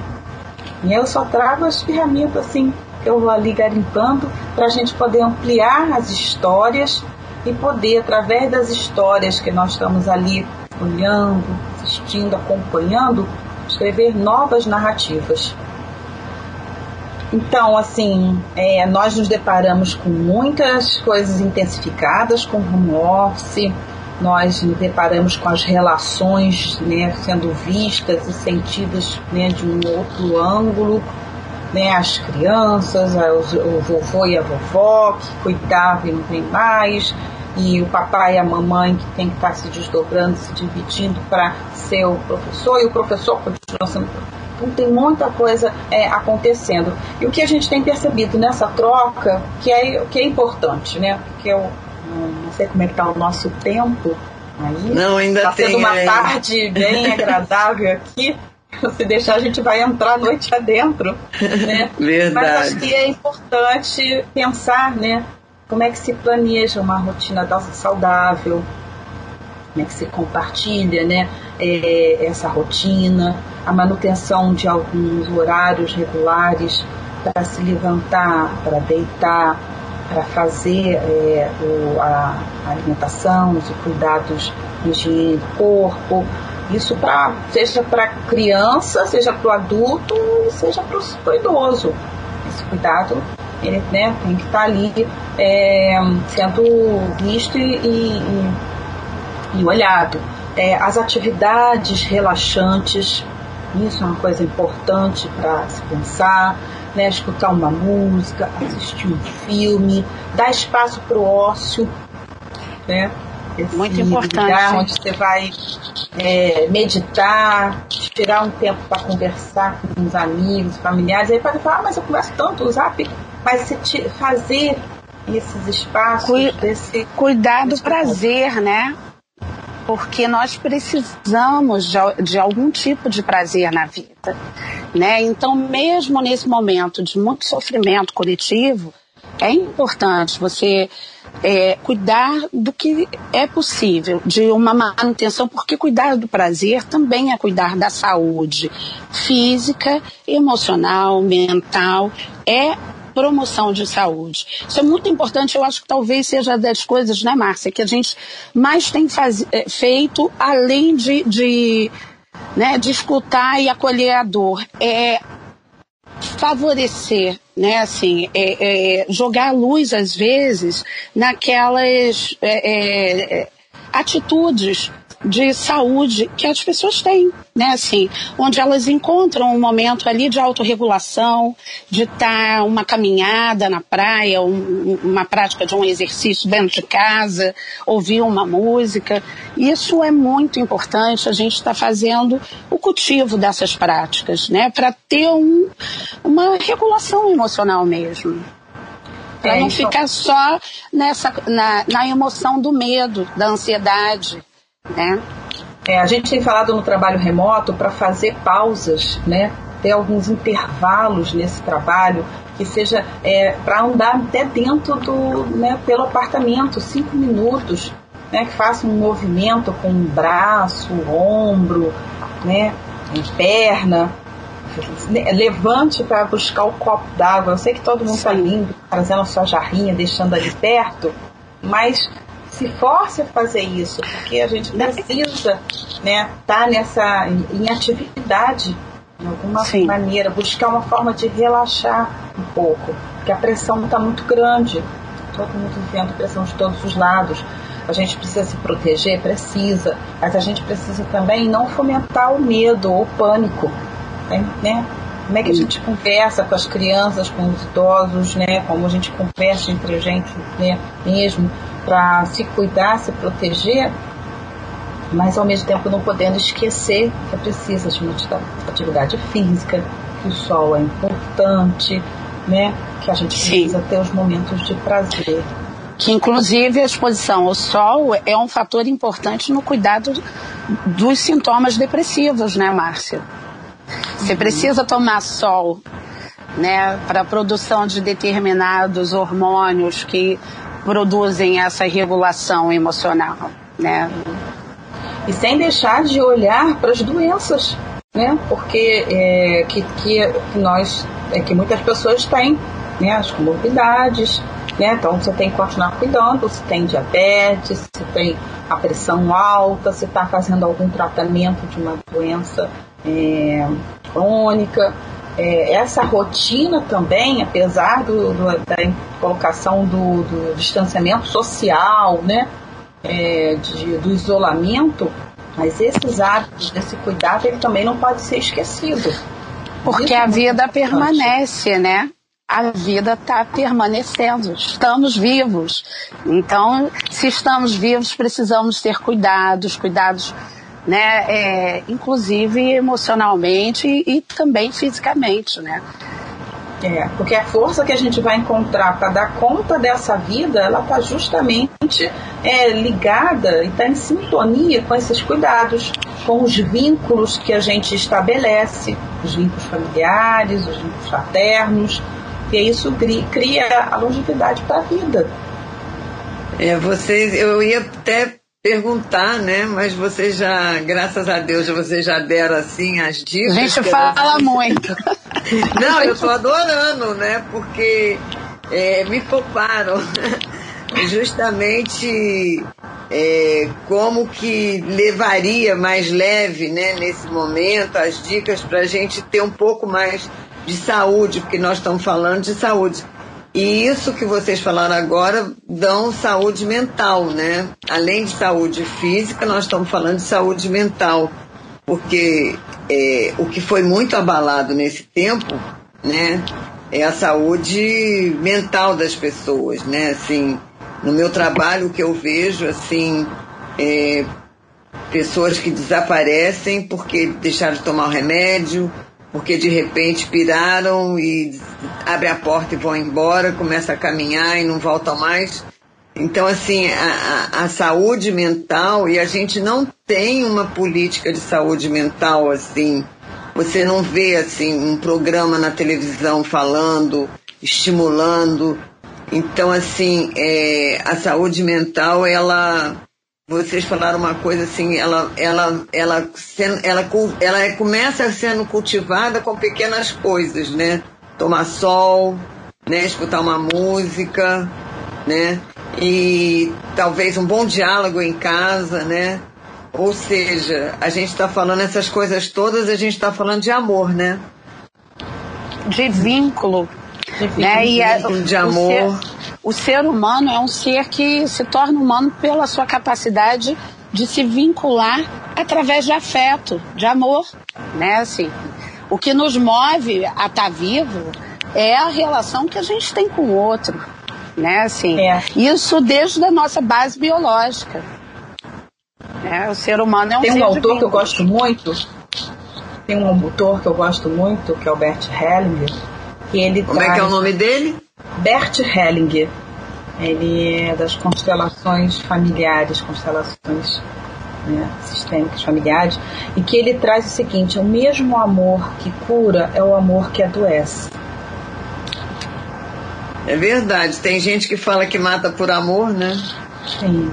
E eu só trago as ferramentas assim que eu vou ali garimpando para a gente poder ampliar as histórias e poder, através das histórias que nós estamos ali olhando, assistindo, acompanhando, escrever novas narrativas. Então, assim, é, nós nos deparamos com muitas coisas intensificadas com home office, nós nos deparamos com as relações né, sendo vistas e sentidas né, de um outro ângulo, né, as crianças, o vovô e a vovó que cuidavam e não tem mais, e o papai e a mamãe que tem que estar se desdobrando, se dividindo para ser o professor, e o professor continua sendo então tem muita coisa é, acontecendo. E o que a gente tem percebido nessa troca, que é, que é importante, né? Porque eu não sei como é que está o nosso tempo aí. Não, ainda tá tem. sendo uma tarde bem agradável aqui. Se deixar, a gente vai entrar a noite adentro. Né? Verdade. Mas acho que é importante pensar, né? Como é que se planeja uma rotina saudável, como é que se compartilha, né? É, essa rotina, a manutenção de alguns horários regulares para se levantar, para deitar, para fazer é, o, a, a, alimentação, os cuidados de higiene do corpo. Isso pra, seja para criança, seja para o adulto, seja para o idoso. Esse cuidado ele, né, tem que estar tá ali é, sendo visto e, e, e olhado. É, as atividades relaxantes isso é uma coisa importante para se pensar, né? escutar uma música, assistir um filme, dar espaço para o ócio, né? Esse Muito importante. Lugar onde você vai é, meditar, tirar um tempo para conversar com os amigos, familiares. Aí pode falar, ah, mas eu converso tanto no zap. Mas se fazer esses espaços, Cui desse, cuidar do prazer, né? porque nós precisamos de, de, algum tipo de prazer na vida, né? Então, mesmo nesse momento de muito sofrimento coletivo, é importante você é, cuidar do que é possível, de uma manutenção, porque cuidar do prazer também é cuidar da saúde física, emocional, mental, é promoção de saúde. Isso é muito importante, eu acho que talvez seja das coisas, né, Márcia, que a gente mais tem faz, eh, feito, além de, de, né, de escutar e acolher a dor. É favorecer, né, assim, é, é, jogar luz às vezes naquelas é, é, atitudes de saúde que as pessoas têm, né? Assim, onde elas encontram um momento ali de autorregulação, de estar tá uma caminhada na praia, um, uma prática de um exercício dentro de casa, ouvir uma música. Isso é muito importante. A gente está fazendo o cultivo dessas práticas, né? Para ter um, uma regulação emocional mesmo. Para é, não então... ficar só nessa, na, na emoção do medo, da ansiedade né? É, a gente tem falado no trabalho remoto para fazer pausas, né? Ter alguns intervalos nesse trabalho que seja é, para andar até dentro do, né, pelo apartamento, cinco minutos, né? Que faça um movimento com o braço, o ombro, né? Perna, levante para buscar o copo d'água. Eu sei que todo mundo está lindo, trazendo a sua jarrinha, deixando ali perto, mas se force a fazer isso, porque a gente precisa né, estar tá nessa em atividade de alguma Sim. maneira, buscar uma forma de relaxar um pouco, porque a pressão está muito grande, todo mundo vivendo pressão de todos os lados. A gente precisa se proteger, precisa, mas a gente precisa também não fomentar o medo ou o pânico, né? Como é que a gente conversa com as crianças, com os idosos, né? Como a gente conversa entre a gente né? mesmo para se cuidar, se proteger, mas ao mesmo tempo não podendo esquecer que é preciso de uma atividade física, que o sol é importante, né? Que a gente precisa Sim. ter os momentos de prazer. Que inclusive a exposição ao sol é um fator importante no cuidado dos sintomas depressivos, né, Márcia? Você uhum. precisa tomar sol, né, para a produção de determinados hormônios que produzem essa regulação emocional, né? E sem deixar de olhar para as doenças, né? Porque é, que, que, nós, é, que muitas pessoas têm, né? As comorbidades, né? Então você tem que continuar cuidando, se tem diabetes, se tem a pressão alta, se está fazendo algum tratamento de uma doença é, crônica, é, essa rotina também, apesar do, do, da colocação do, do, distanciamento social, né, é, de, do isolamento, mas esses hábitos desse cuidado ele também não pode ser esquecido. Porque Isso a é vida permanece, né? A vida está permanecendo, estamos vivos. Então, se estamos vivos, precisamos ter cuidados, cuidados né? É, inclusive emocionalmente e, e também fisicamente, né? É, porque a força que a gente vai encontrar para dar conta dessa vida, ela está justamente é, ligada e está em sintonia com esses cuidados, com os vínculos que a gente estabelece, os vínculos familiares, os vínculos fraternos, e isso cria a longevidade para a vida. É, vocês, eu ia até perguntar, né? Mas vocês já, graças a Deus, vocês já deram assim as dicas. A gente fala muito. Não, eu estou adorando, né? Porque é, me pouparam justamente é, como que levaria mais leve, né? Nesse momento, as dicas para a gente ter um pouco mais de saúde, porque nós estamos falando de saúde. E isso que vocês falaram agora dão saúde mental, né? Além de saúde física, nós estamos falando de saúde mental, porque é, o que foi muito abalado nesse tempo, né, é a saúde mental das pessoas, né? Assim, no meu trabalho o que eu vejo, assim, é, pessoas que desaparecem porque deixaram de tomar o remédio, porque de repente piraram e abre a porta e vão embora, começa a caminhar e não voltam mais. Então, assim, a, a, saúde mental, e a gente não tem uma política de saúde mental assim. Você não vê assim um programa na televisão falando, estimulando. Então, assim, é, a saúde mental, ela vocês falaram uma coisa assim, ela, ela, ela, ela, ela, começa sendo cultivada com pequenas coisas, né? Tomar sol, né? Escutar uma música, né? E talvez um bom diálogo em casa, né? Ou seja, a gente está falando essas coisas todas, a gente está falando de amor, né? de vínculo. De, né? e a, de amor. Ser, o ser humano é um ser que se torna humano pela sua capacidade de se vincular através de afeto, de amor, né? Assim, o que nos move a estar tá vivo é a relação que a gente tem com o outro, né? Assim, é. isso desde a nossa base biológica. Né? O ser humano é um Tem um autor que eu gosto muito, tem um autor que eu gosto muito, que é o Bert Hellinger, que ele Como traz... é que é o nome dele? Bert Hellinger. Ele é das constelações familiares, constelações né, sistêmicas familiares, e que ele traz o seguinte: o mesmo amor que cura é o amor que adoece. É verdade. Tem gente que fala que mata por amor, né? Sim.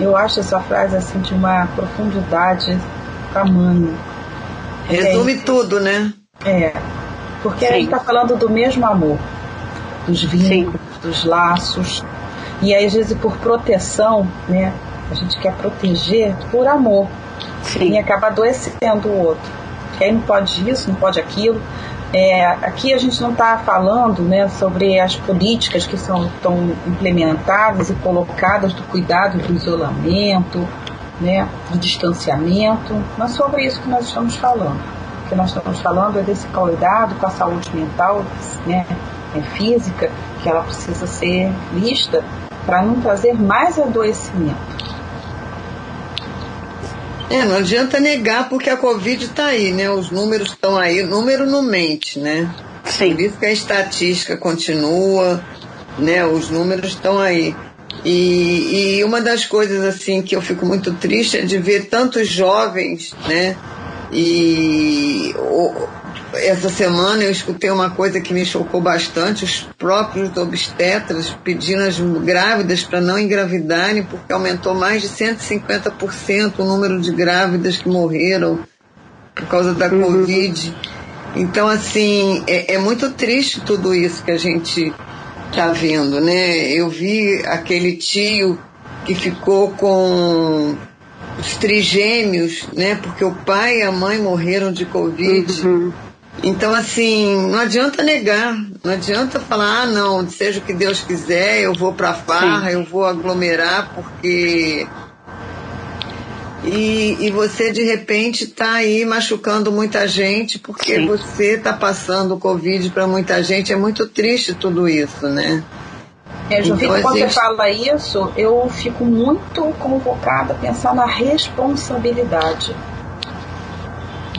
Eu acho essa frase assim de uma profundidade tamanho. Resume é, tudo, né? É. Porque Sim. a gente está falando do mesmo amor, dos vínculos, Sim. dos laços. E aí, às vezes, por proteção, né? A gente quer proteger por amor. Sim. E acaba adoecendo o outro. Que aí não pode isso, não pode aquilo. É, aqui a gente não está falando né, sobre as políticas que são tão implementadas e colocadas do cuidado do isolamento, né, do distanciamento. Não é sobre isso que nós estamos falando. O que nós estamos falando é desse cuidado com a saúde mental, né, é, física, que ela precisa ser vista para não trazer mais adoecimento. É, não adianta negar porque a Covid está aí, né? Os números estão aí, número não mente, né? Sim. Por isso que a estatística continua, né? Os números estão aí. E, e uma das coisas assim que eu fico muito triste é de ver tantos jovens, né? E essa semana eu escutei uma coisa que me chocou bastante: os próprios obstetras pedindo as grávidas para não engravidarem, porque aumentou mais de 150% o número de grávidas que morreram por causa da uhum. Covid. Então, assim, é, é muito triste tudo isso que a gente está vendo, né? Eu vi aquele tio que ficou com os trigêmeos, né? Porque o pai e a mãe morreram de Covid. Uhum. Então, assim, não adianta negar, não adianta falar, ah, não, seja o que Deus quiser, eu vou pra farra, Sim. eu vou aglomerar, porque. E, e você, de repente, está aí machucando muita gente, porque Sim. você está passando o Covid para muita gente. É muito triste tudo isso, né? É, Jovita, então, quando existe... você fala isso, eu fico muito convocada a pensar na responsabilidade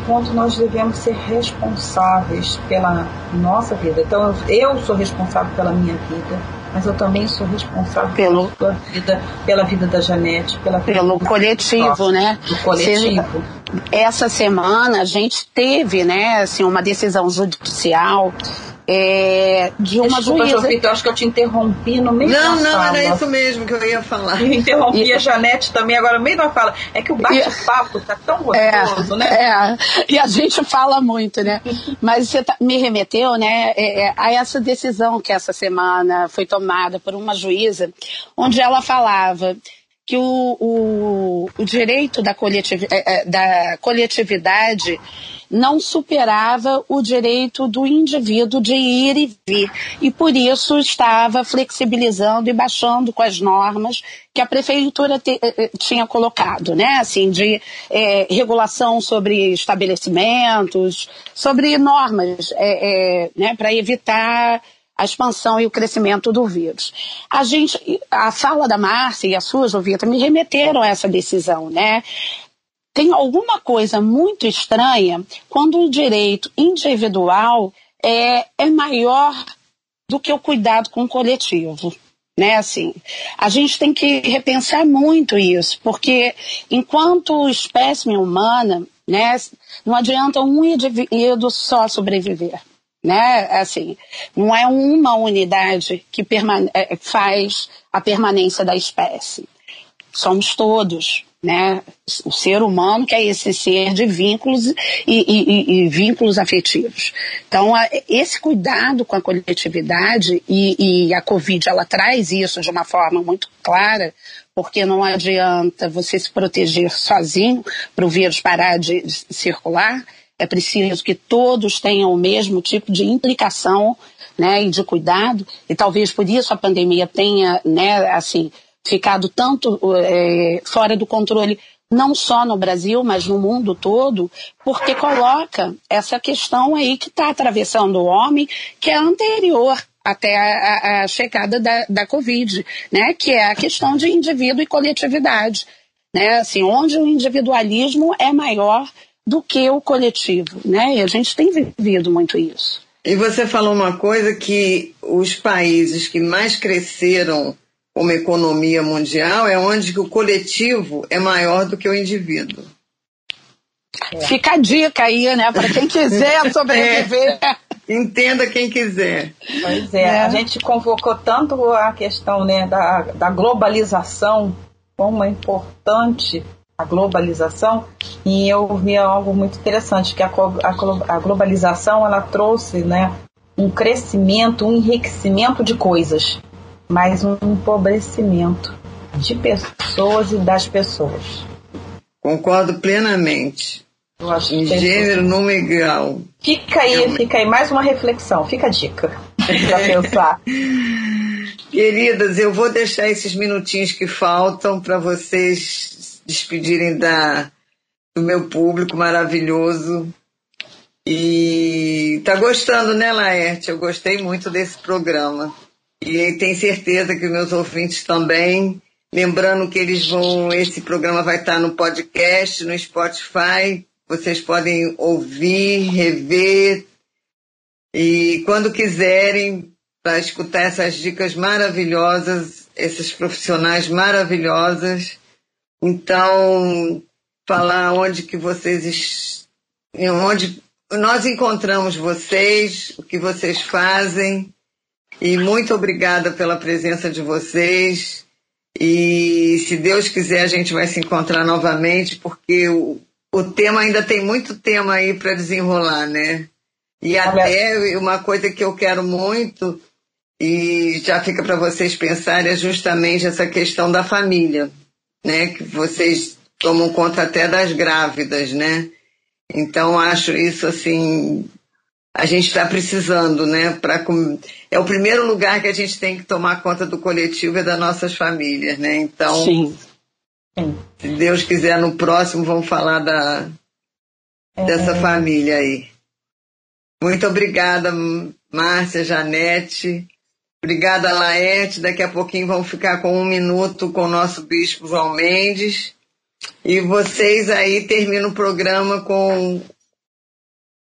quanto nós devemos ser responsáveis pela nossa vida. Então, eu sou responsável pela minha vida, mas eu também sou responsável pelo, pela vida, pela vida da Janete, pela vida pelo coletivo, né? Do coletivo. Essa semana a gente teve, né, assim, uma decisão judicial é, de uma Desculpa, juíza. Eu acho que eu te interrompi no meio não, da não, fala. Não, era isso mesmo que eu ia falar. Eu interrompi e... a Janete também agora no meio da fala. É que o bate-papo tá tão gostoso, é, né? É, e a gente fala muito, né? Mas você tá, me remeteu, né, é, é, a essa decisão que essa semana foi tomada por uma juíza, onde ela falava que o, o, o direito da, coletiv, é, é, da coletividade não superava o direito do indivíduo de ir e vir. E por isso estava flexibilizando e baixando com as normas que a prefeitura te, eh, eh, tinha colocado, né? Assim, de é, regulação sobre estabelecimentos, sobre normas é, é, né, para evitar a expansão e o crescimento do vírus. A gente, a fala da Márcia e a sua, Jovita, me remeteram a essa decisão, né? tem alguma coisa muito estranha quando o direito individual é, é maior do que o cuidado com o coletivo. Né, assim, a gente tem que repensar muito isso, porque enquanto espécime humana, né, não adianta um indivíduo só sobreviver. Né? Assim, não é uma unidade que é, faz a permanência da espécie. Somos todos né? O ser humano que é esse ser de vínculos e, e, e vínculos afetivos. Então, esse cuidado com a coletividade e, e a Covid ela traz isso de uma forma muito clara, porque não adianta você se proteger sozinho para o vírus parar de circular. É preciso que todos tenham o mesmo tipo de implicação né, e de cuidado, e talvez por isso a pandemia tenha, né, assim, ficado tanto é, fora do controle, não só no Brasil, mas no mundo todo, porque coloca essa questão aí que está atravessando o homem, que é anterior até a, a, chegada da, da Covid, né, que é a questão de indivíduo e coletividade, né, assim, onde o individualismo é maior do que o coletivo, né, e a gente tem vivido muito isso. E você falou uma coisa que os países que mais cresceram como economia mundial é onde o coletivo é maior do que o indivíduo. É. Fica a dica aí, né, para quem quiser sobreviver. É. Entenda quem quiser. Pois é, é, a gente convocou tanto a questão né, da, da globalização, como é importante a globalização, e eu vi algo muito interessante, que a, a, a globalização ela trouxe né, um crescimento, um enriquecimento de coisas, mas um empobrecimento de pessoas e das pessoas. Concordo plenamente. Em gênero, número e grau. Fica aí, Realmente. fica aí mais uma reflexão, fica a dica para pensar. Queridas, eu vou deixar esses minutinhos que faltam para vocês despedirem da, do meu público maravilhoso. E tá gostando, né, Laerte? Eu gostei muito desse programa. E tenho certeza que meus ouvintes também. Lembrando que eles vão, esse programa vai estar no podcast, no Spotify, vocês podem ouvir, rever e quando quiserem para escutar essas dicas maravilhosas, esses profissionais maravilhosas. Então, falar onde que vocês onde nós encontramos vocês, o que vocês fazem. E muito obrigada pela presença de vocês. E se Deus quiser, a gente vai se encontrar novamente, porque o, o tema ainda tem muito tema aí para desenrolar, né? E até uma coisa que eu quero muito, e já fica para vocês pensarem, é justamente essa questão da família, né? Que vocês tomam conta até das grávidas, né? Então acho isso assim, a gente está precisando, né? Pra, é o primeiro lugar que a gente tem que tomar conta do coletivo e das nossas famílias, né? Então Sim. Se Deus quiser, no próximo vamos falar da, é. dessa família aí. Muito obrigada, Márcia, Janete. Obrigada, Laerte. Daqui a pouquinho vamos ficar com um minuto com o nosso bispo João Mendes. E vocês aí terminam o programa com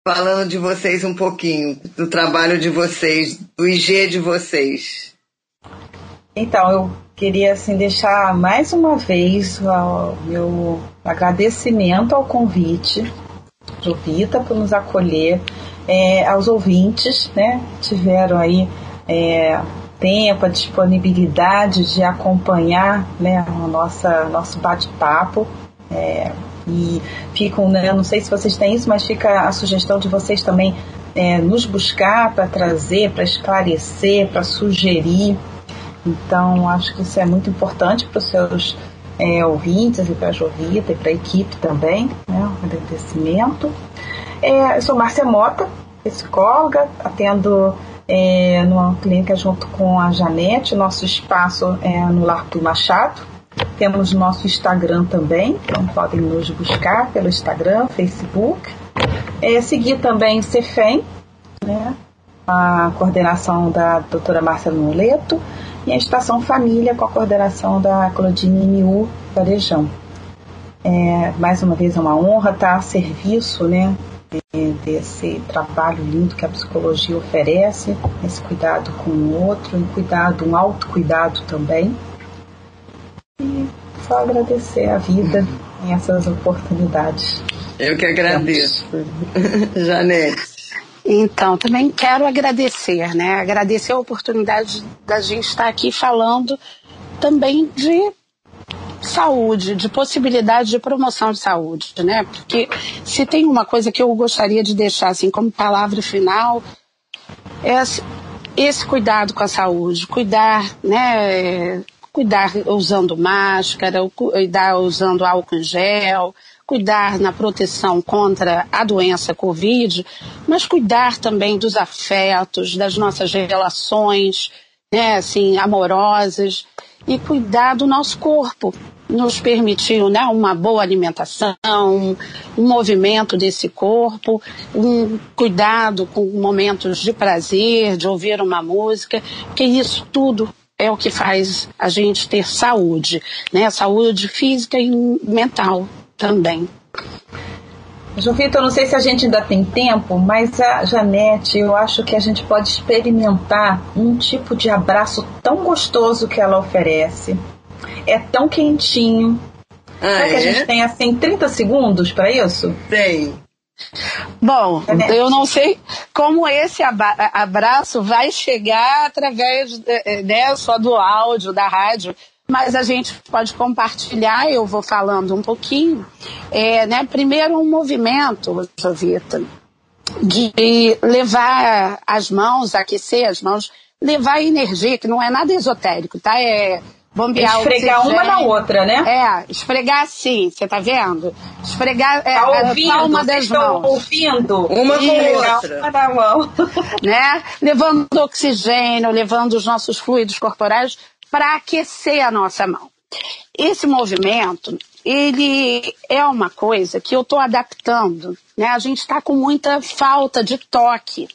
falando de vocês um pouquinho, do trabalho de vocês, do IG de vocês. Então, eu queria assim deixar mais uma vez o meu agradecimento ao convite do Vita por nos acolher, é, aos ouvintes, né, tiveram aí é, tempo, a disponibilidade de acompanhar, né, o nossa nosso bate-papo. É, e ficam, né, não sei se vocês têm isso, mas fica a sugestão de vocês também é, nos buscar para trazer, para esclarecer, para sugerir então, acho que isso é muito importante para os seus é, ouvintes e para a Jovita e para a equipe também, né? Um agradecimento. É, eu sou Márcia Mota, psicóloga, atendo é, numa clínica junto com a Janete, nosso espaço é no Largo do Machado. Temos nosso Instagram também, então podem nos buscar pelo Instagram, Facebook. É, seguir também o Cefem, né, a coordenação da doutora Márcia Moleto e a Estação Família com a coordenação da Claudine Miu Varejão. É, mais uma vez é uma honra estar a serviço né, desse trabalho lindo que a psicologia oferece, esse cuidado com o outro, um cuidado, um autocuidado também. E só agradecer a vida em essas oportunidades. Eu que agradeço. Janete. Então, também quero agradecer, né? Agradecer a oportunidade da gente estar aqui falando também de saúde, de possibilidade de promoção de saúde, né? Porque se tem uma coisa que eu gostaria de deixar assim como palavra final é esse cuidado com a saúde, cuidar, né? Cuidar usando máscara, cuidar usando álcool em gel, cuidar na proteção contra a doença Covid, mas cuidar também dos afetos, das nossas relações, né, assim, amorosas e cuidar do nosso corpo. Nos permitiu né, uma boa alimentação, um movimento desse corpo, um cuidado com momentos de prazer, de ouvir uma música, porque isso tudo é o que faz a gente ter saúde, né? Saúde física e mental também. João Vitor, não sei se a gente ainda tem tempo, mas a Janete, eu acho que a gente pode experimentar um tipo de abraço tão gostoso que ela oferece. É tão quentinho. Ah, Será é? que a é? gente tem assim 30 segundos para isso? Tem. Bom, eu não sei como esse abraço vai chegar através né, só do áudio, da rádio, mas a gente pode compartilhar, eu vou falando um pouquinho. É, né, primeiro, um movimento, Jovita, de levar as mãos, aquecer as mãos, levar energia, que não é nada esotérico, tá? É bombear Esfregar uma na outra, né? É, esfregar assim, você tá vendo? Esfregar é, tá ouvindo, a palma das mãos. ouvindo? Uma com outra. Uma na mão. né? Levando oxigênio, levando os nossos fluidos corporais para aquecer a nossa mão. Esse movimento, ele é uma coisa que eu estou adaptando. Né? A gente está com muita falta de toque.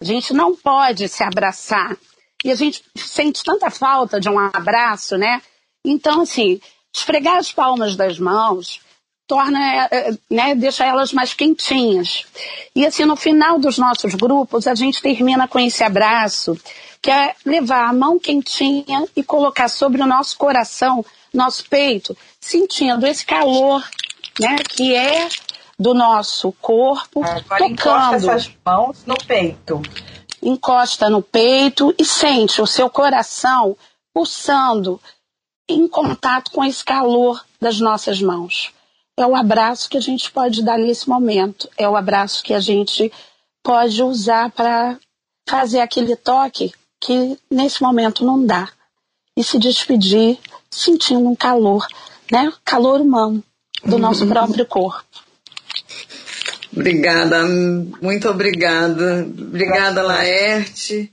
A gente não pode se abraçar. E a gente sente tanta falta de um abraço, né? Então, assim, esfregar as palmas das mãos torna, eh, né, deixa elas mais quentinhas. E assim, no final dos nossos grupos, a gente termina com esse abraço que é levar a mão quentinha e colocar sobre o nosso coração, nosso peito, sentindo esse calor, né, que é do nosso corpo, Agora tocando. essas mãos no peito. Encosta no peito e sente o seu coração pulsando em contato com esse calor das nossas mãos. É o abraço que a gente pode dar nesse momento. É o abraço que a gente pode usar para fazer aquele toque que nesse momento não dá. E se despedir sentindo um calor, né? Calor humano do nosso uhum. próprio corpo. Obrigada, muito obrigada. Obrigada, Laerte.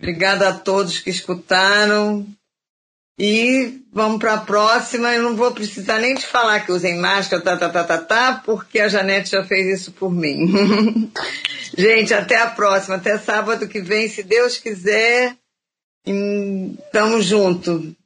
Obrigada a todos que escutaram. E vamos para a próxima. Eu não vou precisar nem te falar que usem máscara, tá, tá, tá, tá, tá, porque a Janete já fez isso por mim. Gente, até a próxima. Até sábado que vem, se Deus quiser. Tamo junto.